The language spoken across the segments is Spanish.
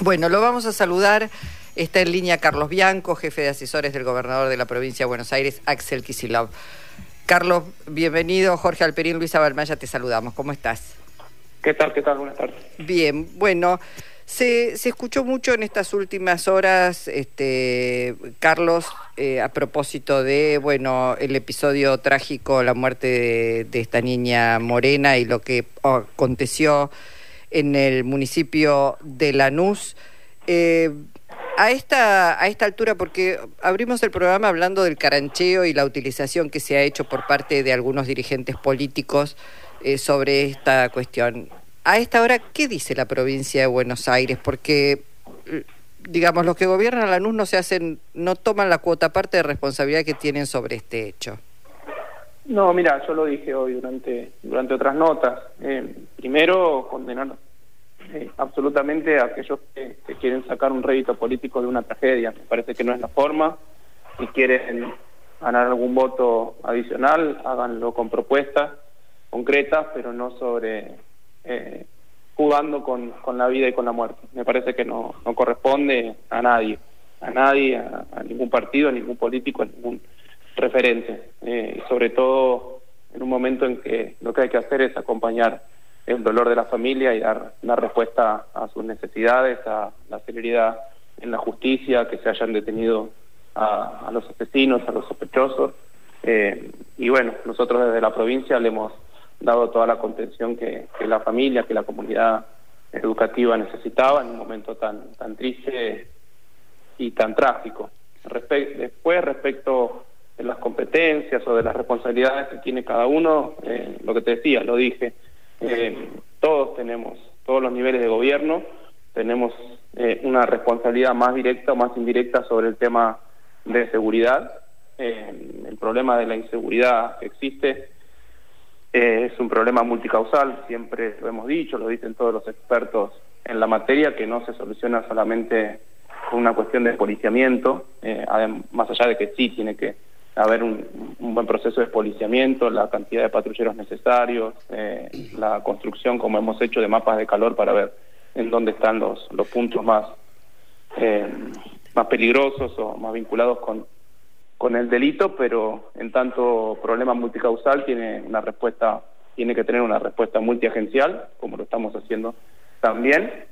Bueno, lo vamos a saludar. Está en línea Carlos Bianco, jefe de asesores del gobernador de la provincia de Buenos Aires, Axel Kisilov. Carlos, bienvenido. Jorge Alperín, Luisa Balmaya, te saludamos. ¿Cómo estás? ¿Qué tal? ¿Qué tal? Buenas tardes. Bien, bueno, se, escuchó mucho en estas últimas horas, este, Carlos, eh, a propósito de, bueno, el episodio trágico, la muerte de, esta niña Morena y lo que aconteció en el municipio de Lanús. Eh, a esta, a esta altura, porque abrimos el programa hablando del carancheo y la utilización que se ha hecho por parte de algunos dirigentes políticos eh, sobre esta cuestión. A esta hora, ¿qué dice la provincia de Buenos Aires? Porque, eh, digamos, los que gobiernan Lanús no se hacen, no toman la cuota parte de responsabilidad que tienen sobre este hecho. No, mira, yo lo dije hoy durante, durante otras notas. primero, condenar eh, absolutamente a aquellos que, quieren sacar un rédito político de una tragedia. Me parece que no es la forma. Si quieren ganar algún voto adicional, háganlo con propuestas concretas, pero no sobre eh, jugando con, con, la vida y con la muerte. Me parece que no, no corresponde a nadie, a nadie, a, ningún partido, a ningún político, a ningún referente. Eh, sobre todo en un momento en que lo que hay que hacer es acompañar el dolor de la familia y dar una respuesta a sus necesidades, a la celeridad en la justicia, que se hayan detenido a, los asesinos, a los sospechosos. Eh, y bueno, nosotros desde la provincia le hemos dado toda la contención que, la familia, que la comunidad educativa necesitaba en un momento tan, tan triste y tan trágico. después, respecto de las competencias o de las responsabilidades que tiene cada uno, eh, lo que te decía, lo dije, eh, todos tenemos, todos los niveles de gobierno, tenemos eh, una responsabilidad más directa o más indirecta sobre el tema de seguridad. Eh, el problema de la inseguridad que existe es un problema multicausal, siempre lo hemos dicho, lo dicen todos los expertos en la materia, que no se soluciona solamente con una cuestión de policiamiento, más allá de que sí tiene que haber un, buen proceso de policiamiento, la cantidad de patrulleros necesarios, eh, la construcción, como hemos hecho, de mapas de calor para ver en dónde están los, los puntos más, eh, más peligrosos o más vinculados con, con el delito, pero en tanto problema multicausal tiene una respuesta, tiene que tener una respuesta multiagencial, como lo estamos haciendo también,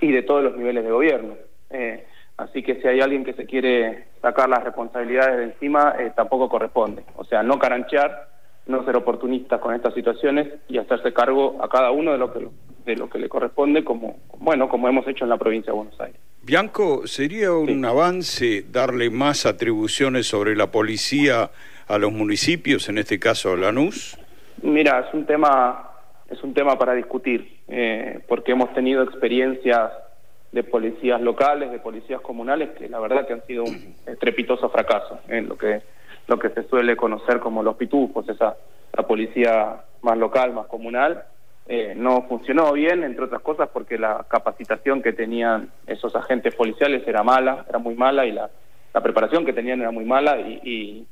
y de todos los niveles de gobierno. Eh, Así que si hay alguien que se quiere sacar las responsabilidades de encima, eh, tampoco corresponde. O sea, no caranchear, no ser oportunistas con estas situaciones y hacerse cargo a cada uno de lo que de lo que le corresponde, como bueno, como hemos hecho en la provincia de Buenos Aires. Bianco, ¿sería un avance darle más atribuciones sobre la policía a los municipios, en este caso a Lanús? Mira, es un tema es un tema para discutir, eh, porque hemos tenido experiencias de policías locales, de policías comunales, que la verdad que han sido un estrepitoso fracaso en lo que lo que se suele conocer como los pitufos, esa la policía más local, más comunal, eh, no funcionó bien, entre otras cosas porque la capacitación que tenían esos agentes policiales era mala, era muy mala y la, la preparación que tenían era muy mala y,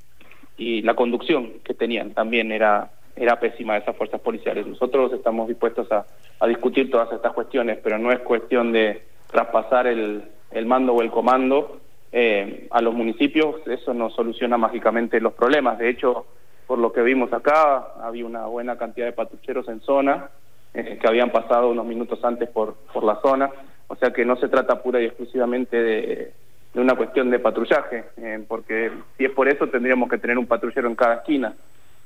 y, la conducción que tenían también era era pésima de esas fuerzas policiales. Nosotros estamos dispuestos a, a discutir todas estas cuestiones, pero no es cuestión de traspasar el, el mando o el comando eh, a los municipios, eso no soluciona mágicamente los problemas. De hecho, por lo que vimos acá, había una buena cantidad de patrulleros en zona eh, que habían pasado unos minutos antes por, por la zona, o sea que no se trata pura y exclusivamente de, una cuestión de patrullaje, eh, porque si es por eso tendríamos que tener un patrullero en cada esquina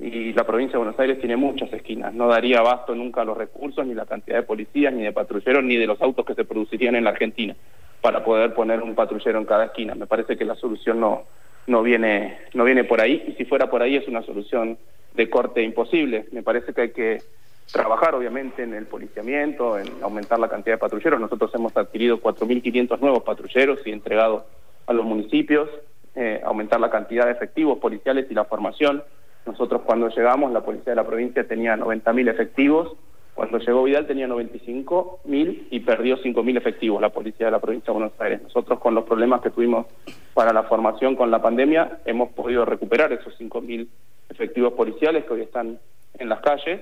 y la provincia de Buenos Aires tiene muchas esquinas. No daría abasto nunca los recursos, ni la cantidad de policías, ni de patrulleros, ni de los autos que se producirían en la Argentina para poder poner un patrullero en cada esquina. Me parece que la solución no, no, viene, no viene por ahí y si fuera por ahí es una solución de corte imposible. Me parece que hay que trabajar obviamente en el policiamiento, en aumentar la cantidad de patrulleros. Nosotros hemos adquirido 4.500 nuevos patrulleros y entregado a los municipios, eh, aumentar la cantidad de efectivos policiales y la formación nosotros cuando llegamos, la policía de la provincia tenía 90.000 efectivos, cuando llegó Vidal tenía 95.000 y perdió 5.000 efectivos la policía de la provincia de Buenos Aires. Nosotros con los problemas que tuvimos para la formación con la pandemia hemos podido recuperar esos 5.000 efectivos policiales que hoy están en las calles.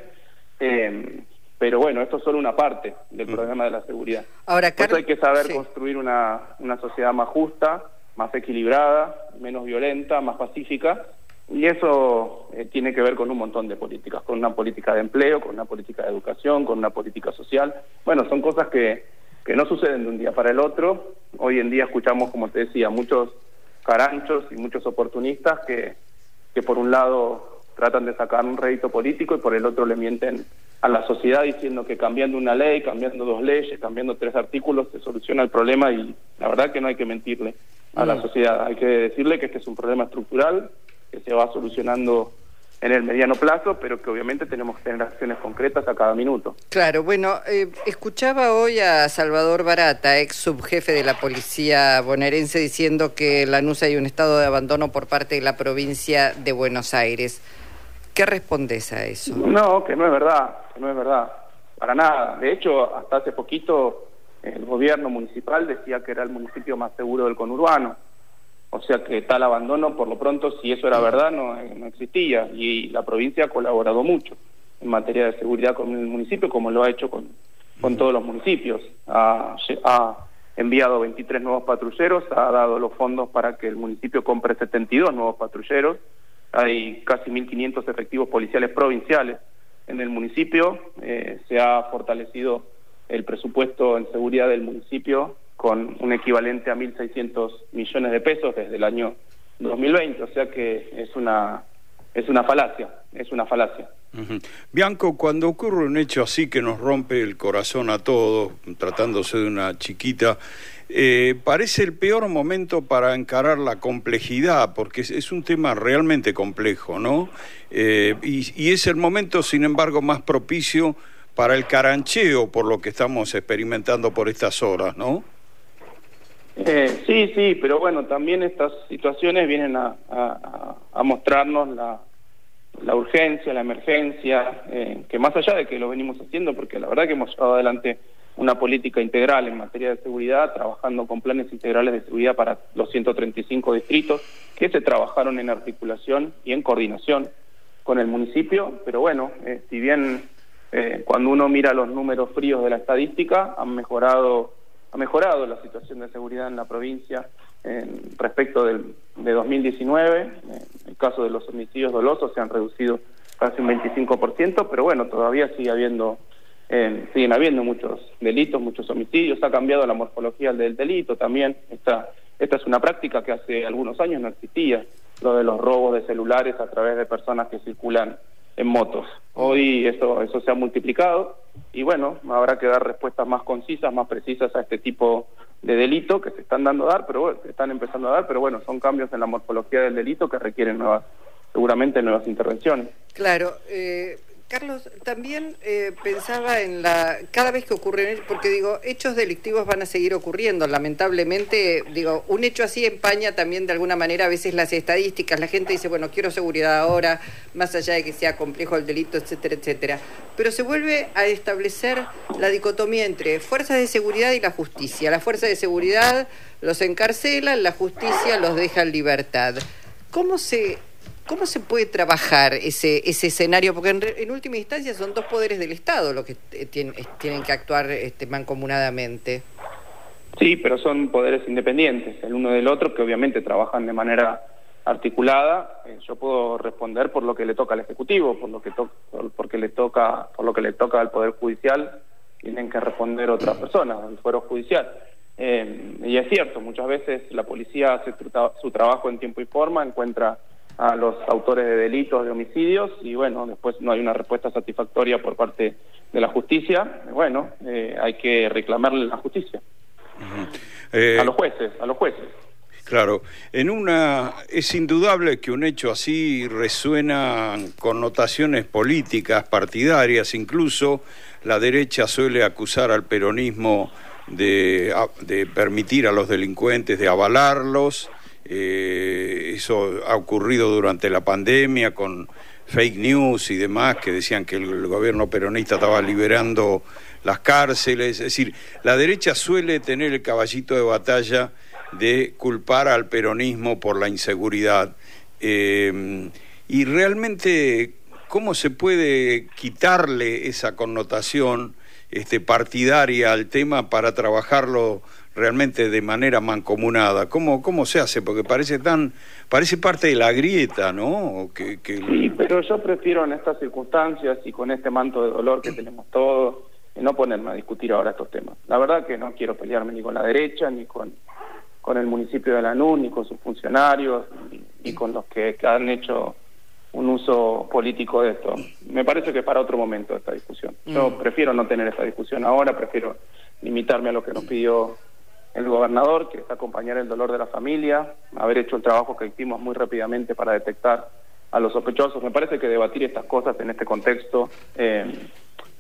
Eh, pero bueno, esto es solo una parte del mm. problema de la seguridad. Ahora, Por hay que saber construir una, una sociedad más justa, más equilibrada, menos violenta, más pacífica, y eso eh, tiene que ver con un montón de políticas, con una política de empleo, con una política de educación, con una política social. Bueno, son cosas que, que no suceden de un día para el otro. Hoy en día escuchamos, como te decía, muchos caranchos y muchos oportunistas que, que por un lado tratan de sacar un rédito político y por el otro le mienten a la sociedad diciendo que cambiando una ley, cambiando dos leyes, cambiando tres artículos se soluciona el problema y la verdad que no hay que mentirle a la mm. sociedad, hay que decirle que este es un problema estructural que se va solucionando en el mediano plazo, pero que obviamente tenemos que tener acciones concretas a cada minuto. Claro, bueno, eh, escuchaba hoy a Salvador Barata, ex subjefe de la policía bonaerense, diciendo que en Lanús hay un estado de abandono por parte de la provincia de Buenos Aires. ¿Qué respondes a eso? No, que no es verdad, que no es verdad, para nada. De hecho, hasta hace poquito el gobierno municipal decía que era el municipio más seguro del conurbano o sea que tal abandono, por lo pronto, si eso era verdad, no, no existía. Y la provincia ha colaborado mucho en materia de seguridad con el municipio, como lo ha hecho con, con todos los municipios. Ha, ha enviado 23 nuevos patrulleros, ha dado los fondos para que el municipio compre 72 nuevos patrulleros. Hay casi 1.500 efectivos policiales provinciales en el municipio. Eh, se ha fortalecido el presupuesto en seguridad del municipio con un equivalente a 1.600 millones de pesos desde el año 2020, o sea que es una es una falacia, es una falacia. Bianco, cuando ocurre un hecho así que nos rompe el corazón a todos, tratándose de una chiquita, eh, parece el peor momento para encarar la complejidad, porque es, un tema realmente complejo, ¿no? Eh, y, y es el momento, sin embargo, más propicio para el carancheo por lo que estamos experimentando por estas horas, ¿no? Eh, sí, sí, pero bueno, también estas situaciones vienen a, mostrarnos la, la, urgencia, la emergencia, eh, que más allá de que lo venimos haciendo, porque la verdad que hemos llevado adelante una política integral en materia de seguridad, trabajando con planes integrales de seguridad para los 135 distritos, que se trabajaron en articulación y en coordinación con el municipio, pero bueno, eh, si bien eh, cuando uno mira los números fríos de la estadística, han mejorado ha mejorado la situación de seguridad en la provincia en, respecto del, de 2019. En el caso de los homicidios dolosos se han reducido casi un 25%, pero bueno, todavía sigue habiendo, eh, siguen habiendo muchos delitos, muchos homicidios. Ha cambiado la morfología del delito también. Esta, esta es una práctica que hace algunos años no existía, lo de los robos de celulares a través de personas que circulan en motos. Hoy eso, eso se ha multiplicado y bueno, habrá que dar respuestas más concisas, más precisas a este tipo de delito que se están dando a dar, pero bueno, se están empezando a dar, pero bueno, son cambios en la morfología del delito que requieren nuevas, seguramente nuevas intervenciones. Claro, eh, Carlos, también eh, pensaba en la. Cada vez que ocurren. Porque digo, hechos delictivos van a seguir ocurriendo. Lamentablemente, digo, un hecho así empaña también de alguna manera a veces las estadísticas. La gente dice, bueno, quiero seguridad ahora, más allá de que sea complejo el delito, etcétera, etcétera. Pero se vuelve a establecer la dicotomía entre fuerzas de seguridad y la justicia. La fuerza de seguridad los encarcela, la justicia los deja en libertad. ¿Cómo se ¿Cómo se puede trabajar ese, escenario? Porque en, última instancia son dos poderes del Estado los que eh, tienen, tienen que actuar este, mancomunadamente. Sí, pero son poderes independientes, el uno del otro, que obviamente trabajan de manera articulada. Eh, yo puedo responder por lo que le toca al Ejecutivo, por lo que, porque le toca, por lo que le toca al Poder Judicial, tienen que responder otras personas, el Fuero Judicial. Eh, y es cierto, muchas veces la policía hace su trabajo en tiempo y forma, encuentra a los autores de delitos, de homicidios, y bueno, después no hay una respuesta satisfactoria por parte de la justicia, bueno, eh, hay que reclamarle la justicia. a los jueces, a los jueces. Claro, en una es indudable que un hecho así resuena connotaciones políticas, partidarias, incluso la derecha suele acusar al peronismo de, de permitir a los delincuentes, de avalarlos, eh, eso ha ocurrido durante la pandemia con fake news y demás que decían que el, gobierno peronista estaba liberando las cárceles. Es decir, la derecha suele tener el caballito de batalla de culpar al peronismo por la inseguridad. Eh, y realmente ¿cómo se puede quitarle esa connotación este, partidaria al tema para trabajarlo realmente de manera mancomunada? ¿Cómo, cómo se hace? Porque parece tan, parece parte de la grieta, ¿no? Que, Sí, pero yo prefiero en estas circunstancias y con este manto de dolor que tenemos todos, no ponerme a discutir ahora estos temas. La verdad que no quiero pelearme ni con la derecha, ni con, con el municipio de Lanús, ni con sus funcionarios, ni, con los que, han hecho un uso político de esto. Me parece que para otro momento esta discusión. Yo mm. prefiero no tener esta discusión ahora, prefiero limitarme a lo que nos pidió el gobernador, que es acompañar el dolor de la familia, haber hecho el trabajo que hicimos muy rápidamente para detectar a los sospechosos. Me parece que debatir estas cosas en este contexto eh,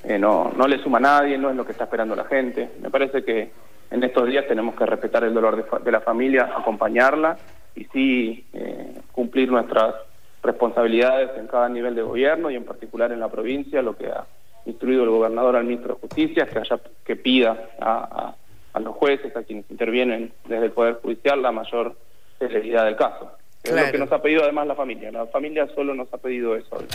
eh, no, no le suma a nadie, no es lo que está esperando la gente. Me parece que en estos días tenemos que respetar el dolor de, la familia, acompañarla y sí eh, cumplir nuestras responsabilidades en cada nivel de gobierno y en particular en la provincia, lo que ha instruido el gobernador al ministro de Justicia, que, haya, que pida a, a, los jueces, a quienes intervienen desde el Poder Judicial, la mayor celeridad del caso. Es lo que nos ha pedido además la familia. La familia solo nos ha pedido eso. El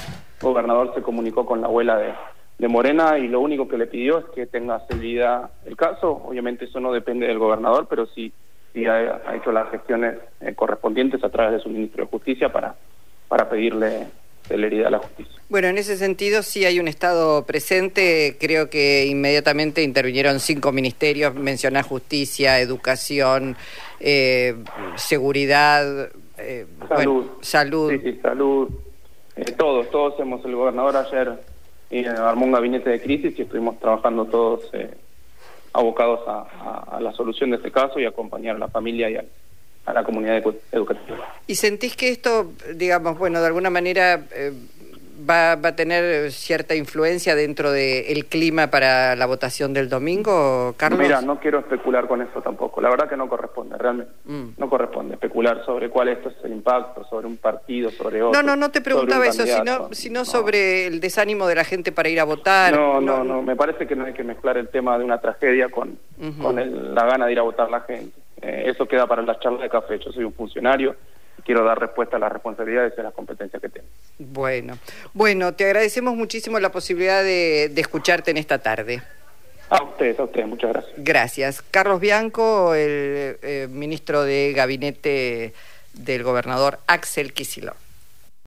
gobernador se comunicó con la abuela de, de Morena y lo único que le pidió es que tenga celeridad el caso. Obviamente eso no depende del gobernador, pero sí, sí ha, hecho las gestiones eh, correspondientes a través de su ministro de Justicia para, para pedirle celeridad a la justicia. Bueno, en ese sentido sí hay un Estado presente. Creo que inmediatamente intervinieron cinco ministerios, mencionar justicia, educación, eh, seguridad, eh, salud. salud. Sí, sí, salud. todos, todos hemos, el gobernador ayer y armó un gabinete de crisis y estuvimos trabajando todos eh, abocados a, la solución de este caso y acompañar a la familia y a, la comunidad educativa. ¿Y sentís que esto, digamos, bueno, de alguna manera eh, va, va a tener cierta influencia dentro del clima para la votación del domingo, Carlos? Mira, no quiero especular con eso tampoco. La verdad que no corresponde, realmente. Mm. No corresponde especular sobre cuál esto es el impacto, sobre un partido, sobre otro. No, no, no te preguntaba eso, sino, sino sobre el desánimo de la gente para ir a votar. No, no, no, me parece que no hay que mezclar el tema de una tragedia con, con la gana de ir a votar la gente. Eh, eso queda para las charlas de café. Yo soy un funcionario quiero dar respuesta a las responsabilidades y a las competencias que tengo. Bueno, bueno, te agradecemos muchísimo la posibilidad de, escucharte en esta tarde. A ustedes, a ustedes, muchas gracias. Gracias. Carlos Bianco, el eh, ministro de Gabinete del gobernador Axel Kicillof.